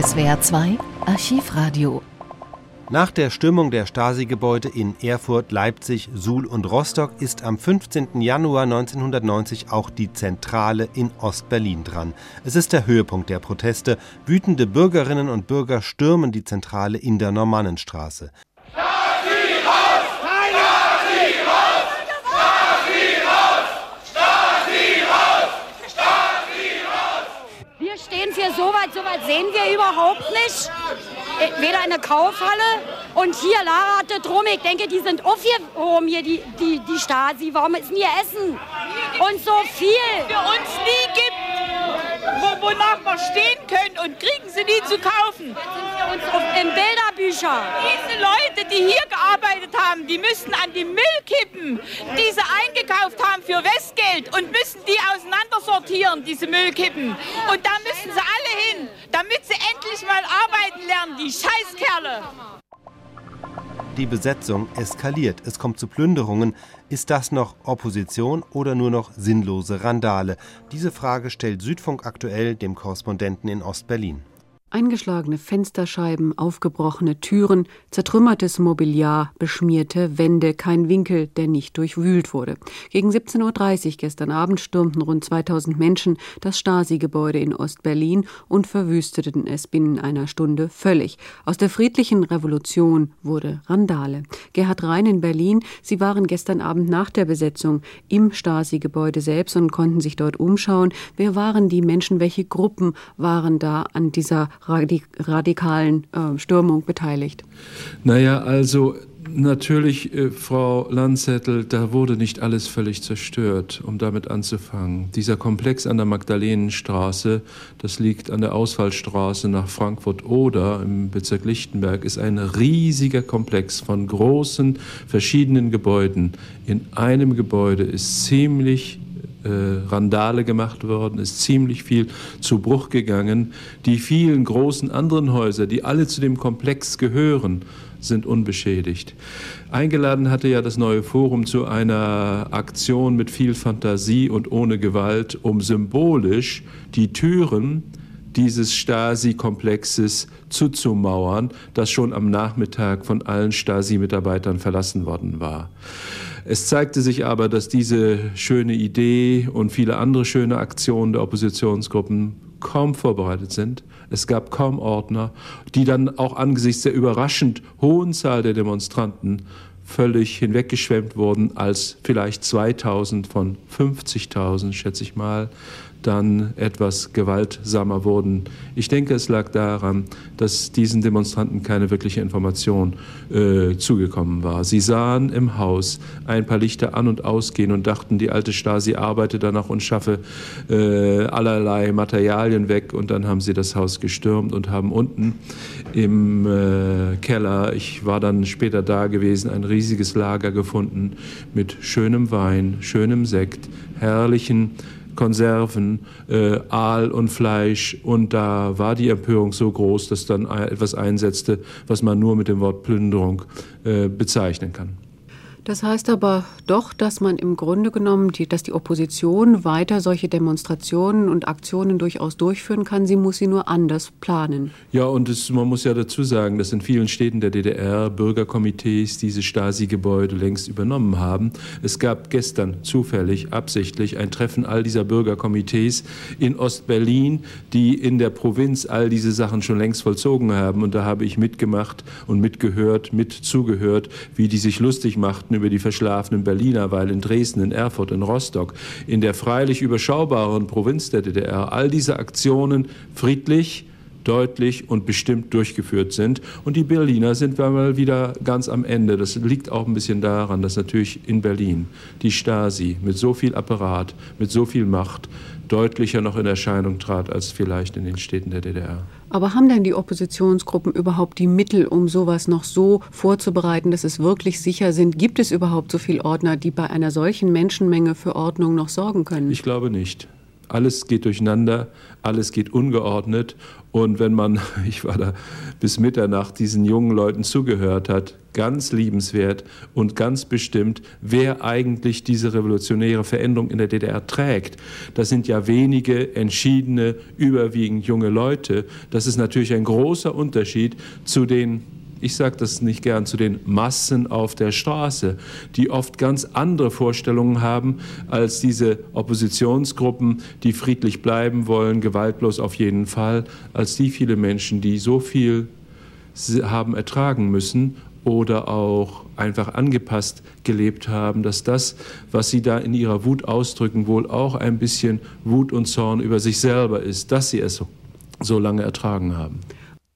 SWR 2 Archivradio nach der Stürmung der Stasi-Gebäude in Erfurt, Leipzig, Suhl und Rostock ist am 15. Januar 1990 auch die Zentrale in Ostberlin dran. Es ist der Höhepunkt der Proteste. Wütende Bürgerinnen und Bürger stürmen die Zentrale in der Normannenstraße. Wir stehen für sowas sehen wir überhaupt nicht. Äh, weder in der Kaufhalle und hier Lara hatte drum. Ich denke, die sind aufgehoben hier, die, die, die Stasi. Warum ist denn hier Essen? Und so viel. Für uns nie gibt, wo, wonach wir stehen können und kriegen sie nie zu kaufen. Jetzt sind wir uns im Bilderbücher. Diese Leute, die hier gearbeitet haben, die müssten an die Müllkippen, die sie eingekauft haben für Westgeld und müssen die auseinandersortieren, diese Müllkippen. Und da müssen sie alle hin, mal arbeiten lernen, die Scheißkerle. Die Besetzung eskaliert. Es kommt zu Plünderungen. Ist das noch Opposition oder nur noch sinnlose Randale? Diese Frage stellt Südfunk aktuell dem Korrespondenten in Ostberlin. Eingeschlagene Fensterscheiben, aufgebrochene Türen, zertrümmertes Mobiliar, beschmierte Wände, kein Winkel, der nicht durchwühlt wurde. Gegen 17.30 Uhr gestern Abend stürmten rund 2000 Menschen das Stasi-Gebäude in Ostberlin und verwüsteten es binnen einer Stunde völlig. Aus der friedlichen Revolution wurde Randale. Gerhard Rhein in Berlin, Sie waren gestern Abend nach der Besetzung im Stasi-Gebäude selbst und konnten sich dort umschauen. Wer waren die Menschen, welche Gruppen waren da an dieser radikalen äh, Stürmung beteiligt? Naja, also natürlich, äh, Frau Landzettel, da wurde nicht alles völlig zerstört, um damit anzufangen. Dieser Komplex an der Magdalenenstraße, das liegt an der Ausfallstraße nach Frankfurt-Oder im Bezirk Lichtenberg, ist ein riesiger Komplex von großen, verschiedenen Gebäuden. In einem Gebäude ist ziemlich Randale gemacht worden, ist ziemlich viel zu Bruch gegangen. Die vielen großen anderen Häuser, die alle zu dem Komplex gehören, sind unbeschädigt. Eingeladen hatte ja das neue Forum zu einer Aktion mit viel Fantasie und ohne Gewalt, um symbolisch die Türen dieses Stasi-Komplexes zuzumauern, das schon am Nachmittag von allen Stasi-Mitarbeitern verlassen worden war. Es zeigte sich aber, dass diese schöne Idee und viele andere schöne Aktionen der Oppositionsgruppen kaum vorbereitet sind. Es gab kaum Ordner, die dann auch angesichts der überraschend hohen Zahl der Demonstranten völlig hinweggeschwemmt wurden, als vielleicht 2000 von 50.000, schätze ich mal, dann etwas gewaltsamer wurden. Ich denke, es lag daran, dass diesen Demonstranten keine wirkliche Information äh, zugekommen war. Sie sahen im Haus ein paar Lichter an und ausgehen und dachten, die alte Stasi arbeite danach und schaffe äh, allerlei Materialien weg. Und dann haben sie das Haus gestürmt und haben unten im äh, Keller, ich war dann später da gewesen, ein riesiges Lager gefunden mit schönem Wein, schönem Sekt, herrlichen Konserven, äh, Aal und Fleisch. Und da war die Empörung so groß, dass dann etwas einsetzte, was man nur mit dem Wort Plünderung äh, bezeichnen kann. Das heißt aber doch, dass man im Grunde genommen, die, dass die Opposition weiter solche Demonstrationen und Aktionen durchaus durchführen kann. Sie muss sie nur anders planen. Ja, und es, man muss ja dazu sagen, dass in vielen Städten der DDR Bürgerkomitees diese Stasi-Gebäude längst übernommen haben. Es gab gestern zufällig, absichtlich ein Treffen all dieser Bürgerkomitees in Ostberlin, die in der Provinz all diese Sachen schon längst vollzogen haben. Und da habe ich mitgemacht und mitgehört, mitzugehört, wie die sich lustig machten über die verschlafenen Berliner, weil in Dresden, in Erfurt, in Rostock, in der freilich überschaubaren Provinz der DDR all diese Aktionen friedlich, deutlich und bestimmt durchgeführt sind. Und die Berliner sind wir mal wieder ganz am Ende. Das liegt auch ein bisschen daran, dass natürlich in Berlin die Stasi mit so viel Apparat, mit so viel Macht deutlicher noch in Erscheinung trat als vielleicht in den Städten der DDR. Aber haben denn die Oppositionsgruppen überhaupt die Mittel, um sowas noch so vorzubereiten, dass es wirklich sicher sind? Gibt es überhaupt so viele Ordner, die bei einer solchen Menschenmenge für Ordnung noch sorgen können? Ich glaube nicht. Alles geht durcheinander, alles geht ungeordnet. Und wenn man, ich war da bis Mitternacht, diesen jungen Leuten zugehört hat, ganz liebenswert und ganz bestimmt, wer eigentlich diese revolutionäre Veränderung in der DDR trägt. Das sind ja wenige entschiedene, überwiegend junge Leute. Das ist natürlich ein großer Unterschied zu den ich sage das nicht gern, zu den Massen auf der Straße, die oft ganz andere Vorstellungen haben als diese Oppositionsgruppen, die friedlich bleiben wollen, gewaltlos auf jeden Fall, als die viele Menschen, die so viel haben ertragen müssen oder auch einfach angepasst gelebt haben, dass das, was sie da in ihrer Wut ausdrücken, wohl auch ein bisschen Wut und Zorn über sich selber ist, dass sie es so, so lange ertragen haben.